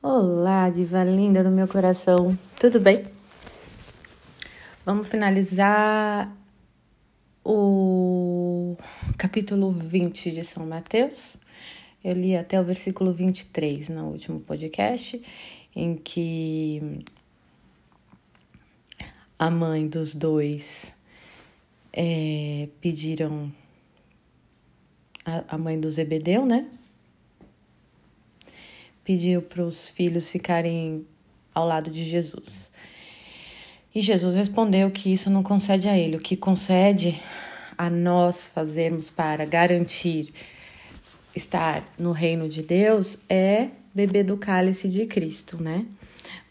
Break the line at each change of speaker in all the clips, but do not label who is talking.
Olá, diva linda do meu coração, tudo bem? Vamos finalizar o capítulo 20 de São Mateus. Eu li até o versículo 23 no último podcast, em que a mãe dos dois é, pediram, a, a mãe do Zebedeu, né? Pediu para os filhos ficarem ao lado de Jesus. E Jesus respondeu que isso não concede a ele, o que concede a nós fazermos para garantir estar no reino de Deus é beber do cálice de Cristo, né?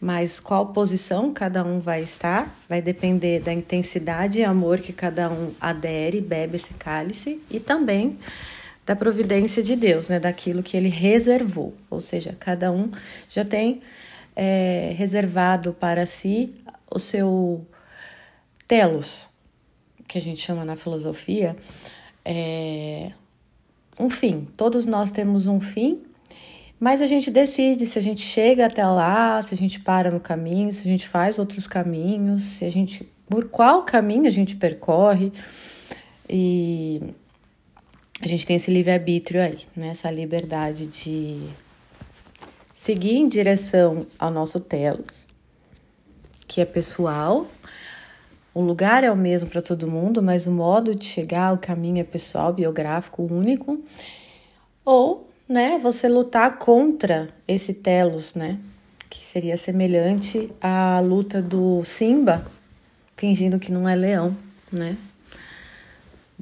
Mas qual posição cada um vai estar vai depender da intensidade e amor que cada um adere, bebe esse cálice e também da providência de Deus, né? Daquilo que ele reservou. Ou seja, cada um já tem é, reservado para si o seu telos, que a gente chama na filosofia, é, um fim. Todos nós temos um fim, mas a gente decide se a gente chega até lá, se a gente para no caminho, se a gente faz outros caminhos, se a gente por qual caminho a gente percorre. E a gente tem esse livre-arbítrio aí, né? Essa liberdade de seguir em direção ao nosso telos, que é pessoal. O lugar é o mesmo para todo mundo, mas o modo de chegar, o caminho é pessoal, biográfico, único. Ou, né, você lutar contra esse telos, né? Que seria semelhante à luta do Simba, fingindo que não é leão, né?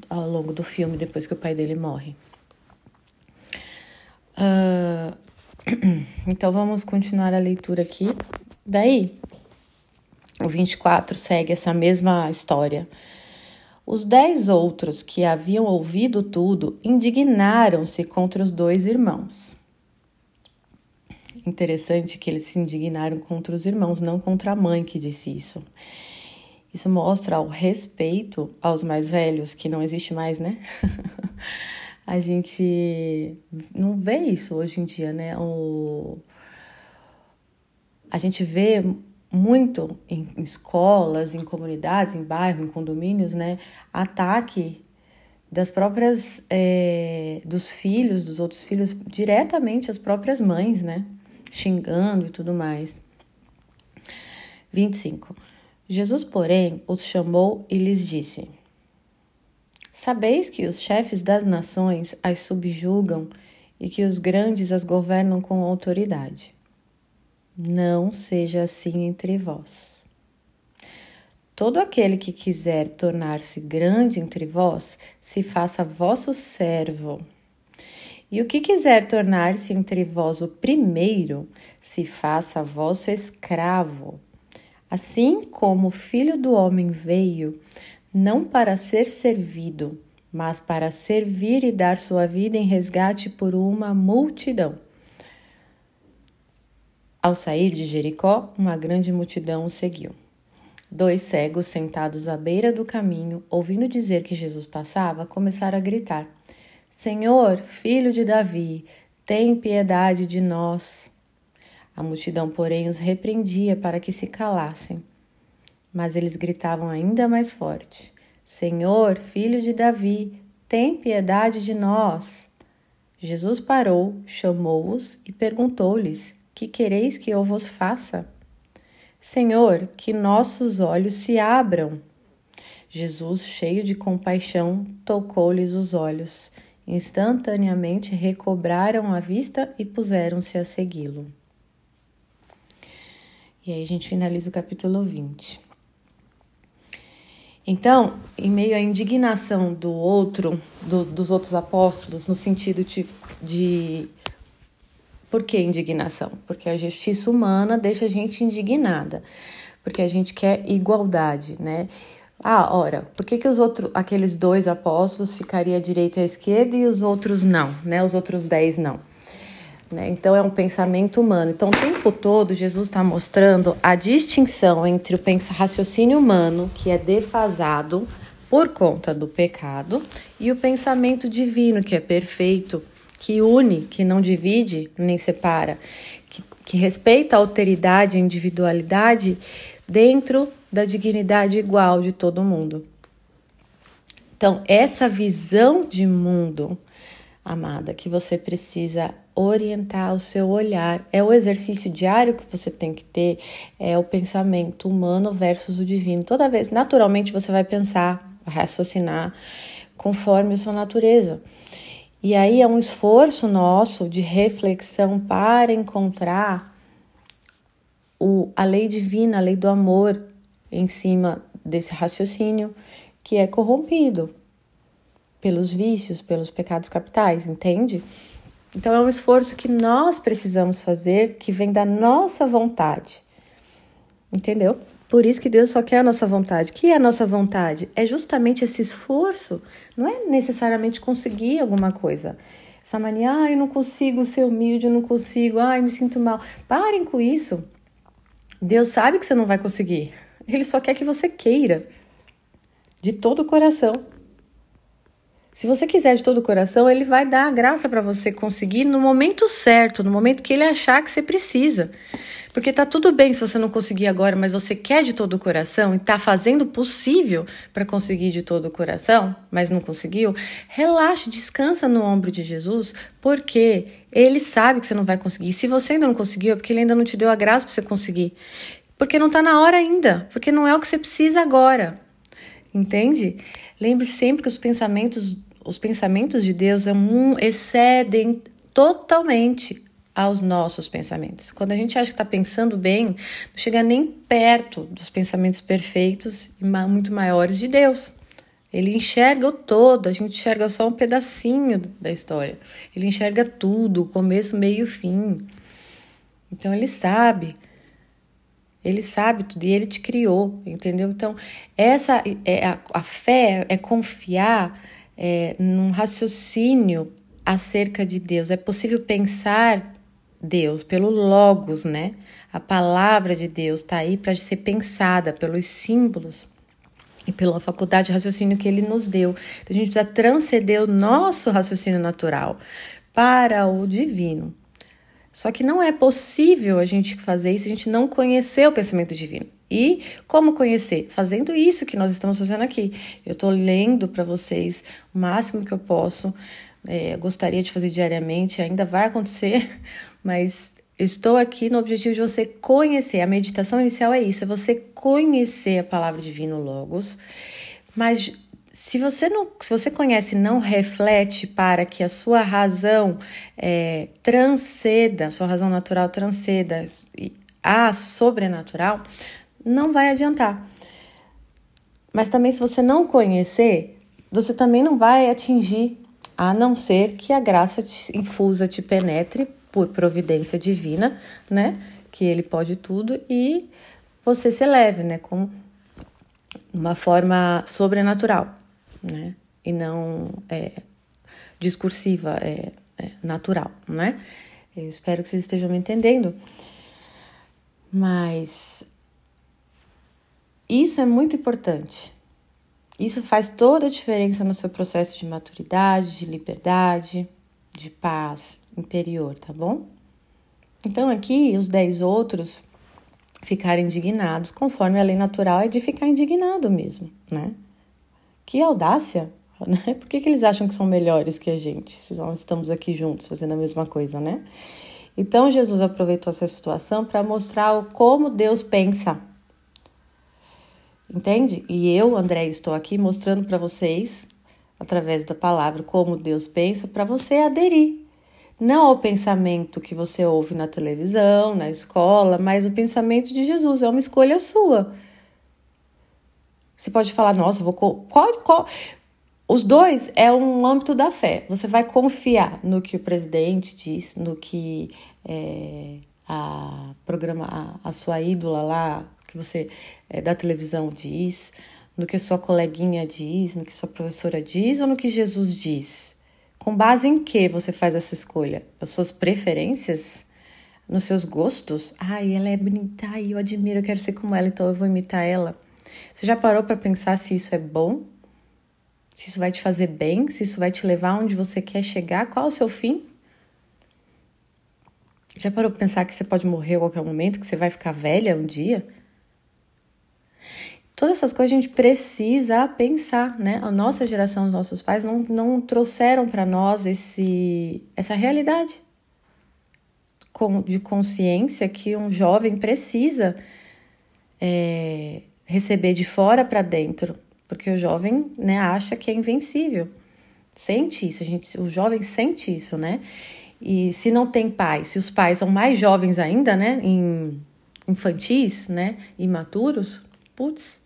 Ao longo do filme, depois que o pai dele morre. Uh, então vamos continuar a leitura aqui. Daí, o 24 segue essa mesma história. Os dez outros que haviam ouvido tudo indignaram-se contra os dois irmãos. Interessante que eles se indignaram contra os irmãos, não contra a mãe que disse isso. Isso mostra o respeito aos mais velhos, que não existe mais, né? a gente não vê isso hoje em dia, né? O... A gente vê muito em escolas, em comunidades, em bairros, em condomínios, né? Ataque das próprias é, dos filhos, dos outros filhos, diretamente às próprias mães, né? Xingando e tudo mais. 25. Jesus, porém, os chamou e lhes disse: Sabeis que os chefes das nações as subjugam e que os grandes as governam com autoridade. Não seja assim entre vós. Todo aquele que quiser tornar-se grande entre vós, se faça vosso servo. E o que quiser tornar-se entre vós o primeiro, se faça vosso escravo Assim como o Filho do Homem veio, não para ser servido, mas para servir e dar sua vida em resgate por uma multidão. Ao sair de Jericó, uma grande multidão o seguiu. Dois cegos sentados à beira do caminho, ouvindo dizer que Jesus passava, começaram a gritar: Senhor, filho de Davi, tem piedade de nós. A multidão, porém, os repreendia para que se calassem. Mas eles gritavam ainda mais forte: Senhor, filho de Davi, tem piedade de nós. Jesus parou, chamou-os e perguntou-lhes: Que quereis que eu vos faça? Senhor, que nossos olhos se abram. Jesus, cheio de compaixão, tocou-lhes os olhos. Instantaneamente recobraram a vista e puseram-se a segui-lo. E aí a gente finaliza o capítulo 20. Então, em meio à indignação do outro, do, dos outros apóstolos, no sentido de, de. Por que indignação? Porque a justiça humana deixa a gente indignada, porque a gente quer igualdade, né? Ah, ora, por que, que os outros, aqueles dois apóstolos ficariam à direita e à esquerda e os outros não, né? Os outros dez não? Né? Então, é um pensamento humano. Então, o tempo todo, Jesus está mostrando a distinção entre o raciocínio humano, que é defasado por conta do pecado, e o pensamento divino, que é perfeito, que une, que não divide nem separa, que, que respeita a alteridade a individualidade dentro da dignidade igual de todo mundo. Então, essa visão de mundo, amada, que você precisa orientar o seu olhar, é o exercício diário que você tem que ter, é o pensamento humano versus o divino. Toda vez, naturalmente, você vai pensar, raciocinar conforme a sua natureza. E aí é um esforço nosso de reflexão para encontrar o, a lei divina, a lei do amor em cima desse raciocínio que é corrompido pelos vícios, pelos pecados capitais, entende? Então é um esforço que nós precisamos fazer, que vem da nossa vontade. Entendeu? Por isso que Deus só quer a nossa vontade. O que é a nossa vontade? É justamente esse esforço, não é necessariamente conseguir alguma coisa. Essa mania, ah, eu não consigo ser humilde, eu não consigo, ai, me sinto mal. Parem com isso. Deus sabe que você não vai conseguir. Ele só quer que você queira, de todo o coração. Se você quiser de todo o coração, ele vai dar a graça para você conseguir no momento certo, no momento que ele achar que você precisa. Porque tá tudo bem se você não conseguir agora, mas você quer de todo o coração e tá fazendo o possível para conseguir de todo o coração, mas não conseguiu, relaxe, descansa no ombro de Jesus, porque ele sabe que você não vai conseguir. Se você ainda não conseguiu, é porque ele ainda não te deu a graça para você conseguir. Porque não tá na hora ainda, porque não é o que você precisa agora. Entende? Lembre sempre que os pensamentos, os pensamentos de Deus é excedem totalmente aos nossos pensamentos. Quando a gente acha que está pensando bem, não chega nem perto dos pensamentos perfeitos e muito maiores de Deus. Ele enxerga o todo, a gente enxerga só um pedacinho da história. Ele enxerga tudo, o começo, meio e fim. Então ele sabe. Ele sabe tudo e ele te criou, entendeu? Então, essa é a, a fé é confiar é, num raciocínio acerca de Deus. É possível pensar Deus, pelo Logos, né? A palavra de Deus está aí para ser pensada pelos símbolos e pela faculdade de raciocínio que ele nos deu. Então, a gente precisa transcender o nosso raciocínio natural para o divino. Só que não é possível a gente fazer isso se a gente não conhecer o pensamento divino. E como conhecer? Fazendo isso que nós estamos fazendo aqui. Eu estou lendo para vocês o máximo que eu posso. É, gostaria de fazer diariamente, ainda vai acontecer, mas estou aqui no objetivo de você conhecer. A meditação inicial é isso, é você conhecer a palavra divina Logos. Mas se você não, se você conhece não reflete para que a sua razão é, transceda, a sua razão natural transceda a sobrenatural, não vai adiantar. Mas também se você não conhecer, você também não vai atingir, a não ser que a graça te, infusa te penetre por providência divina, né? Que ele pode tudo e você se eleve, né? Com uma forma sobrenatural, né? E não é, discursiva, é, é natural, né? Eu espero que vocês estejam me entendendo. Mas isso é muito importante. Isso faz toda a diferença no seu processo de maturidade, de liberdade, de paz interior, tá bom? Então aqui os dez outros ficarem indignados, conforme a lei natural é de ficar indignado mesmo, né? Que audácia, né? Por que, que eles acham que são melhores que a gente, se nós estamos aqui juntos fazendo a mesma coisa, né? Então Jesus aproveitou essa situação para mostrar como Deus pensa. Entende? E eu, André, estou aqui mostrando para vocês através da palavra como Deus pensa, para você aderir. Não ao pensamento que você ouve na televisão, na escola, mas o pensamento de Jesus. É uma escolha sua. Você pode falar, nossa, vou. Qual, qual? Os dois é um âmbito da fé. Você vai confiar no que o presidente diz, no que é, a programa, a, a, sua ídola lá, que você é, da televisão diz, no que sua coleguinha diz, no que sua professora diz ou no que Jesus diz? Com base em que você faz essa escolha? As suas preferências? Nos seus gostos? Ai, ela é bonita, ai, eu admiro, eu quero ser como ela, então eu vou imitar ela. Você já parou para pensar se isso é bom? Se isso vai te fazer bem? Se isso vai te levar onde você quer chegar? Qual é o seu fim? Já parou pra pensar que você pode morrer a qualquer momento, que você vai ficar velha um dia? Todas essas coisas a gente precisa pensar, né? A nossa geração, os nossos pais não, não trouxeram para nós esse, essa realidade de consciência que um jovem precisa é, receber de fora para dentro, porque o jovem né, acha que é invencível, sente isso, a gente, o jovem sente isso, né? E se não tem pais, se os pais são mais jovens ainda, né, em infantis, né, imaturos, putz,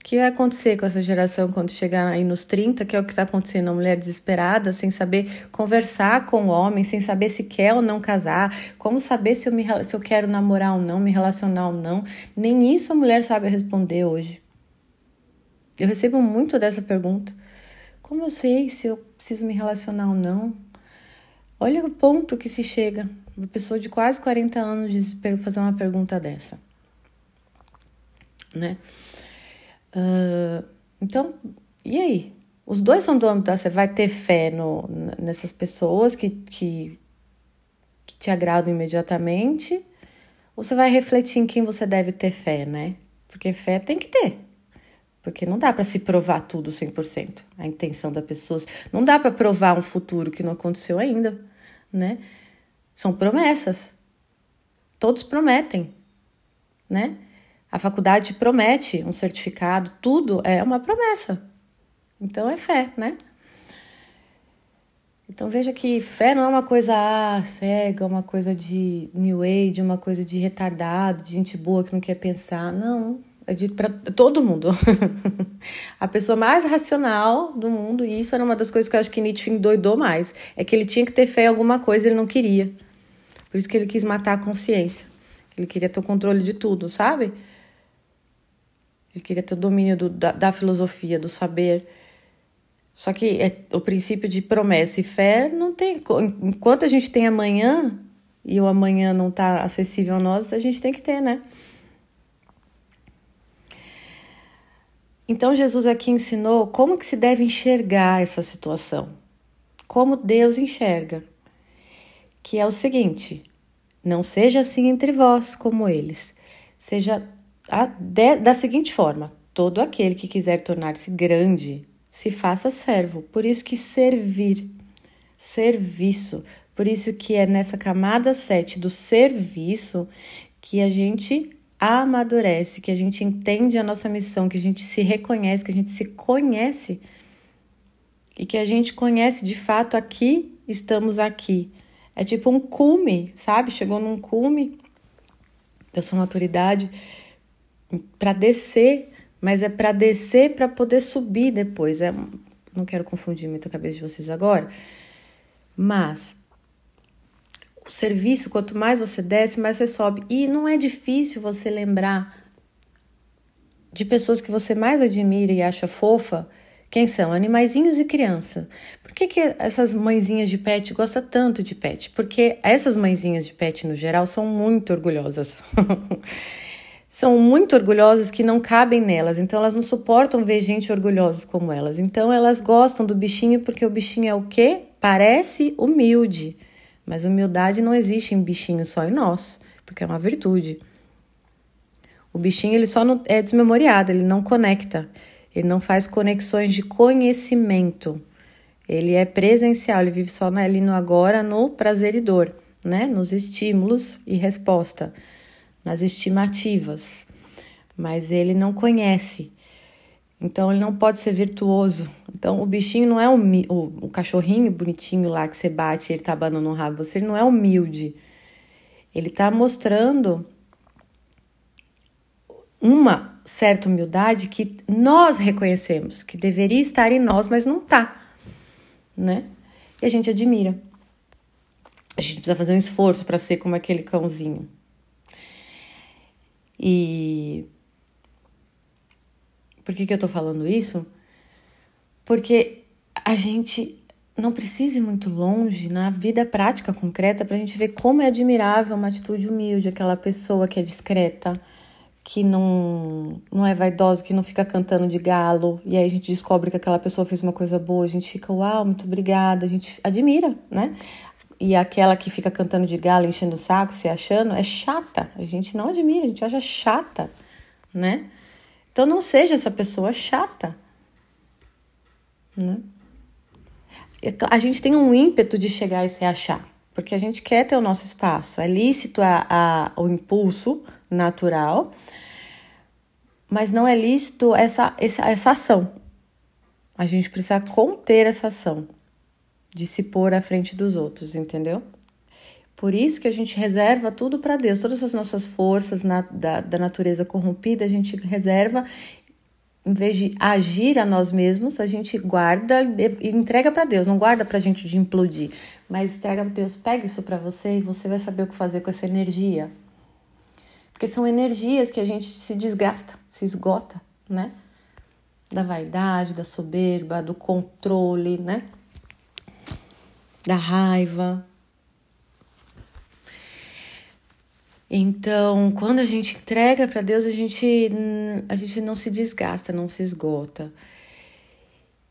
o que vai acontecer com essa geração quando chegar aí nos 30, que é o que está acontecendo, a mulher desesperada, sem saber conversar com o homem, sem saber se quer ou não casar, como saber se eu, me, se eu quero namorar ou não, me relacionar ou não. Nem isso a mulher sabe responder hoje. Eu recebo muito dessa pergunta. Como eu sei se eu preciso me relacionar ou não? Olha o ponto que se chega. Uma pessoa de quase 40 anos de fazer uma pergunta dessa. Né? Uh, então, e aí? Os dois são do âmbito da. Você vai ter fé no, nessas pessoas que, que, que te agradam imediatamente, ou você vai refletir em quem você deve ter fé, né? Porque fé tem que ter. Porque não dá para se provar tudo 100%, a intenção da pessoa. Não dá para provar um futuro que não aconteceu ainda, né? São promessas. Todos prometem, né? A faculdade promete um certificado, tudo é uma promessa. Então é fé, né? Então veja que fé não é uma coisa ah, cega, uma coisa de new age, uma coisa de retardado, de gente boa que não quer pensar. Não, é dito para todo mundo. a pessoa mais racional do mundo, e isso era uma das coisas que eu acho que Nietzsche endoidou mais, é que ele tinha que ter fé em alguma coisa e ele não queria. Por isso que ele quis matar a consciência. Ele queria ter o controle de tudo, sabe? Ele queria ter o domínio do, da, da filosofia, do saber. Só que é, o princípio de promessa e fé não tem. Enquanto a gente tem amanhã e o amanhã não está acessível a nós, a gente tem que ter, né? Então Jesus aqui ensinou como que se deve enxergar essa situação. Como Deus enxerga. Que é o seguinte: não seja assim entre vós como eles. Seja a, de, da seguinte forma: todo aquele que quiser tornar-se grande, se faça servo. Por isso que servir, serviço. Por isso que é nessa camada 7 do serviço que a gente amadurece, que a gente entende a nossa missão, que a gente se reconhece, que a gente se conhece e que a gente conhece de fato aqui, estamos aqui. É tipo um cume, sabe? Chegou num cume da sua maturidade para descer, mas é para descer para poder subir depois. É, não quero confundir muito a cabeça de vocês agora, mas o serviço, quanto mais você desce, mais você sobe. E não é difícil você lembrar de pessoas que você mais admira e acha fofa. Quem são? Animaizinhos e criança. Por que, que essas mãezinhas de pet gostam tanto de pet? Porque essas mãezinhas de pet, no geral, são muito orgulhosas. são muito orgulhosas que não cabem nelas, então elas não suportam ver gente orgulhosa como elas. Então elas gostam do bichinho porque o bichinho é o quê? Parece humilde. Mas humildade não existe em bichinho, só em nós, porque é uma virtude. O bichinho ele só não é desmemoriado, ele não conecta, ele não faz conexões de conhecimento. Ele é presencial, ele vive só ali no agora, no prazer e dor, né? Nos estímulos e resposta nas estimativas, mas ele não conhece. Então ele não pode ser virtuoso. Então o bichinho não é o, o, o cachorrinho bonitinho lá que você bate e ele tá abanando o rabo, você não é humilde. Ele tá mostrando uma certa humildade que nós reconhecemos, que deveria estar em nós, mas não tá, né? E a gente admira. A gente precisa fazer um esforço para ser como aquele cãozinho. E por que, que eu tô falando isso? Porque a gente não precisa ir muito longe na vida prática concreta para a gente ver como é admirável uma atitude humilde, aquela pessoa que é discreta, que não, não é vaidosa, que não fica cantando de galo, e aí a gente descobre que aquela pessoa fez uma coisa boa, a gente fica, uau, muito obrigada, a gente admira, né? e aquela que fica cantando de galo, enchendo o saco, se achando, é chata. A gente não admira, a gente acha chata, né? Então não seja essa pessoa chata, né? A gente tem um ímpeto de chegar e se achar, porque a gente quer ter o nosso espaço. É lícito a, a, o impulso natural, mas não é lícito essa, essa, essa ação. A gente precisa conter essa ação de se pôr à frente dos outros, entendeu? Por isso que a gente reserva tudo para Deus, todas as nossas forças na, da, da natureza corrompida, a gente reserva, em vez de agir a nós mesmos, a gente guarda e entrega para Deus, não guarda para a gente de implodir, mas entrega para Deus, pega isso para você e você vai saber o que fazer com essa energia. Porque são energias que a gente se desgasta, se esgota, né? Da vaidade, da soberba, do controle, né? da raiva. Então, quando a gente entrega para Deus, a gente, a gente não se desgasta, não se esgota.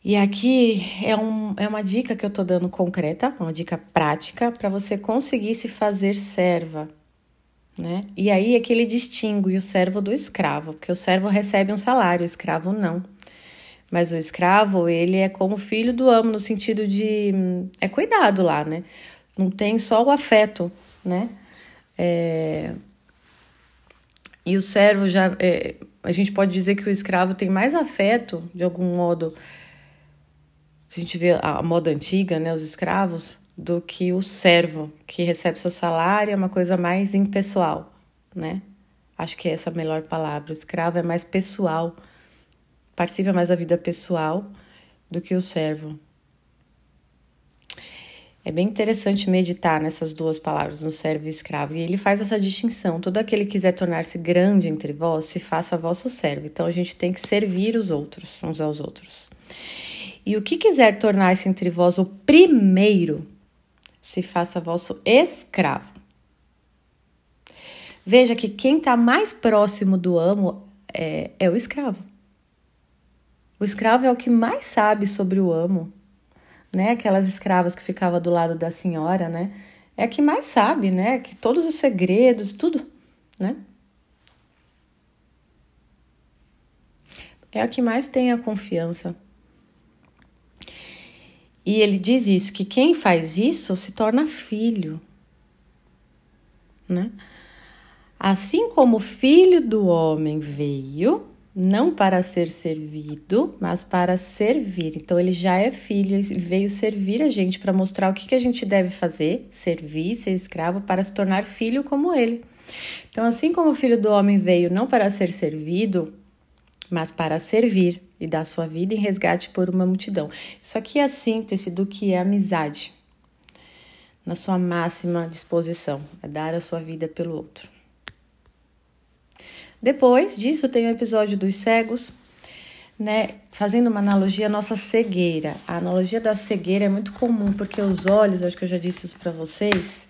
E aqui é, um, é uma dica que eu tô dando concreta, uma dica prática para você conseguir se fazer serva, né? E aí é que ele distingue o servo do escravo, porque o servo recebe um salário, o escravo não. Mas o escravo, ele é como filho do amo, no sentido de. É cuidado lá, né? Não tem só o afeto, né? É... E o servo já. É... A gente pode dizer que o escravo tem mais afeto, de algum modo. Se a gente vê a moda antiga, né? Os escravos, do que o servo, que recebe seu salário, é uma coisa mais impessoal, né? Acho que é essa a melhor palavra. O escravo é mais pessoal participa mais da vida pessoal do que o servo. É bem interessante meditar nessas duas palavras, no servo e escravo. E ele faz essa distinção. Todo aquele que quiser tornar-se grande entre vós, se faça vosso servo. Então a gente tem que servir os outros, uns aos outros. E o que quiser tornar-se entre vós o primeiro, se faça vosso escravo. Veja que quem está mais próximo do amo é, é o escravo. O escravo é o que mais sabe sobre o amo, né? Aquelas escravas que ficavam do lado da senhora, né? É a que mais sabe, né? Que todos os segredos, tudo, né? É a que mais tem a confiança. E ele diz isso, que quem faz isso se torna filho, né? Assim como o filho do homem veio não para ser servido, mas para servir. Então ele já é filho e veio servir a gente para mostrar o que, que a gente deve fazer, servir, ser escravo, para se tornar filho como ele. Então, assim como o filho do homem veio não para ser servido, mas para servir e dar sua vida em resgate por uma multidão. Isso aqui é a síntese do que é amizade, na sua máxima disposição, é dar a sua vida pelo outro. Depois disso, tem o episódio dos cegos, né? Fazendo uma analogia à nossa cegueira. A analogia da cegueira é muito comum, porque os olhos, acho que eu já disse isso para vocês,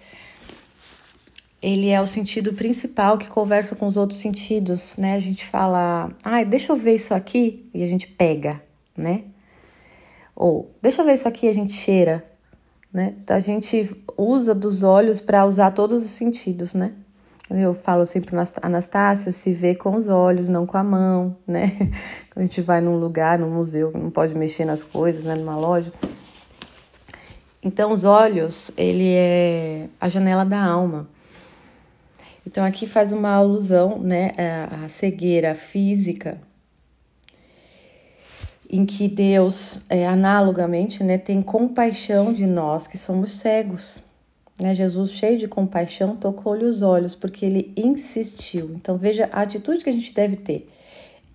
ele é o sentido principal que conversa com os outros sentidos, né? A gente fala, ai, ah, deixa eu ver isso aqui, e a gente pega, né? Ou, deixa eu ver isso aqui, a gente cheira, né? Então, a gente usa dos olhos para usar todos os sentidos, né? Eu falo sempre Anastácia, se vê com os olhos, não com a mão, né? Quando a gente vai num lugar, num museu, não pode mexer nas coisas, né? Numa loja. Então, os olhos, ele é a janela da alma. Então, aqui faz uma alusão, né, à cegueira física, em que Deus, é, analogamente, né, tem compaixão de nós que somos cegos. Né? Jesus, cheio de compaixão, tocou-lhe os olhos porque ele insistiu. Então, veja a atitude que a gente deve ter: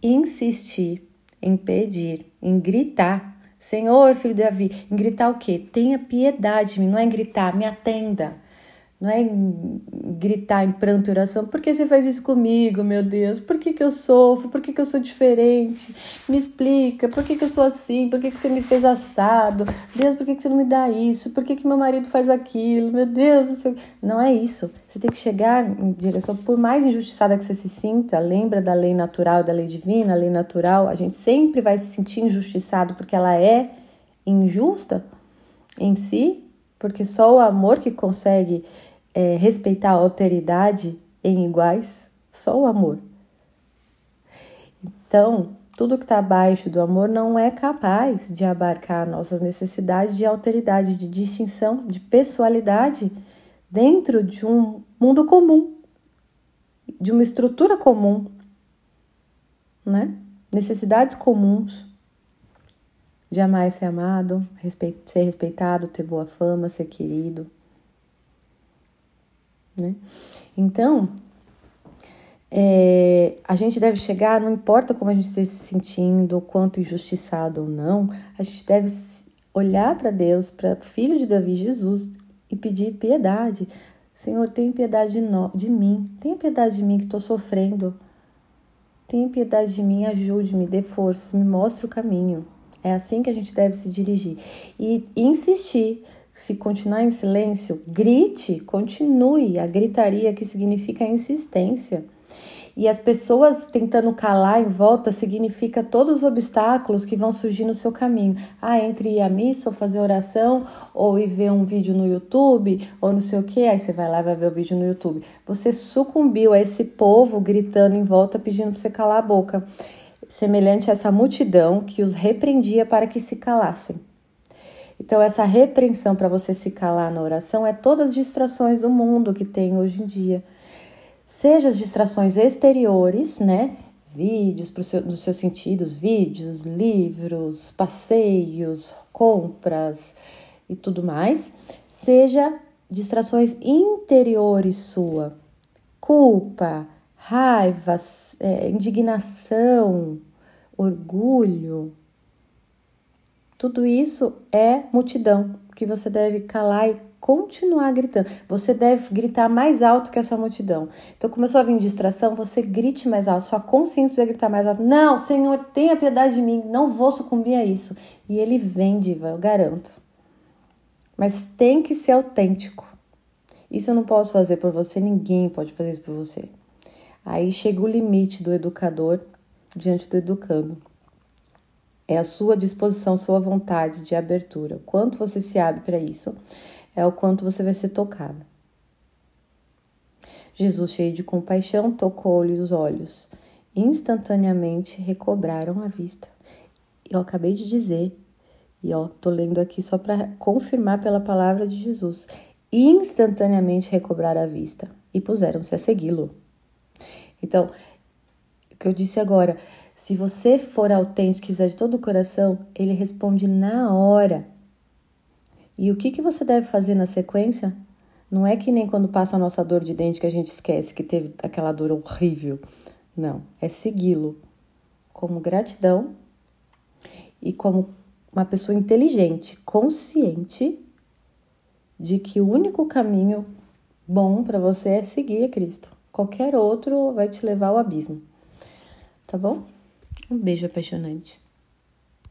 insistir em pedir, em gritar. Senhor, filho de Davi, em gritar o quê? Tenha piedade de mim, não é em gritar, me atenda não é gritar em pranto e oração, por que você faz isso comigo, meu Deus? Por que, que eu sofro? Por que, que eu sou diferente? Me explica, por que, que eu sou assim? Por que, que você me fez assado? Deus, por que, que você não me dá isso? Por que, que meu marido faz aquilo? Meu Deus, não é isso. Você tem que chegar em direção, por mais injustiçada que você se sinta, lembra da lei natural, da lei divina, a lei natural, a gente sempre vai se sentir injustiçado porque ela é injusta em si, porque só o amor que consegue é, respeitar a alteridade em iguais, só o amor. Então, tudo que está abaixo do amor não é capaz de abarcar nossas necessidades de alteridade, de distinção, de pessoalidade dentro de um mundo comum, de uma estrutura comum, né? Necessidades comuns e ser amado, ser respeitado, ter boa fama, ser querido, né? Então, é, a gente deve chegar, não importa como a gente esteja se sentindo, quanto injustiçado ou não, a gente deve olhar para Deus, para o Filho de Davi, Jesus, e pedir piedade. Senhor, tenha piedade de, no, de mim, tenha piedade de mim que estou sofrendo. Tenha piedade de mim, ajude-me, dê forças, me mostre o caminho. É assim que a gente deve se dirigir. E insistir. Se continuar em silêncio, grite, continue. A gritaria que significa insistência. E as pessoas tentando calar em volta significa todos os obstáculos que vão surgir no seu caminho. Ah, entre ir à missa ou fazer oração, ou ir ver um vídeo no YouTube, ou não sei o que, aí você vai lá e vai ver o vídeo no YouTube. Você sucumbiu a esse povo gritando em volta pedindo para você calar a boca, semelhante a essa multidão que os repreendia para que se calassem. Então, essa repreensão para você se calar na oração é todas as distrações do mundo que tem hoje em dia seja as distrações exteriores, né? Vídeos seu, dos seus sentidos, vídeos, livros, passeios, compras e tudo mais, seja distrações interiores sua, culpa, raiva, é, indignação, orgulho. Tudo isso é multidão que você deve calar e continuar gritando. Você deve gritar mais alto que essa multidão. Então, começou a vir distração, você grite mais alto. Sua consciência precisa gritar mais alto. Não, Senhor, tenha piedade de mim. Não vou sucumbir a isso. E ele vem, diva, eu garanto. Mas tem que ser autêntico. Isso eu não posso fazer por você, ninguém pode fazer isso por você. Aí chega o limite do educador diante do educando. É a sua disposição, sua vontade de abertura. Quanto você se abre para isso? é o quanto você vai ser tocada. Jesus, cheio de compaixão, tocou-lhe os olhos. Instantaneamente recobraram a vista. Eu acabei de dizer, e ó, tô lendo aqui só para confirmar pela palavra de Jesus. Instantaneamente recobraram a vista e puseram-se a segui-lo. Então, o que eu disse agora, se você for autêntico e fizer de todo o coração, ele responde na hora. E o que, que você deve fazer na sequência? Não é que nem quando passa a nossa dor de dente que a gente esquece que teve aquela dor horrível. Não, é segui-lo como gratidão e como uma pessoa inteligente, consciente de que o único caminho bom para você é seguir a Cristo. Qualquer outro vai te levar ao abismo. Tá bom? Um beijo apaixonante.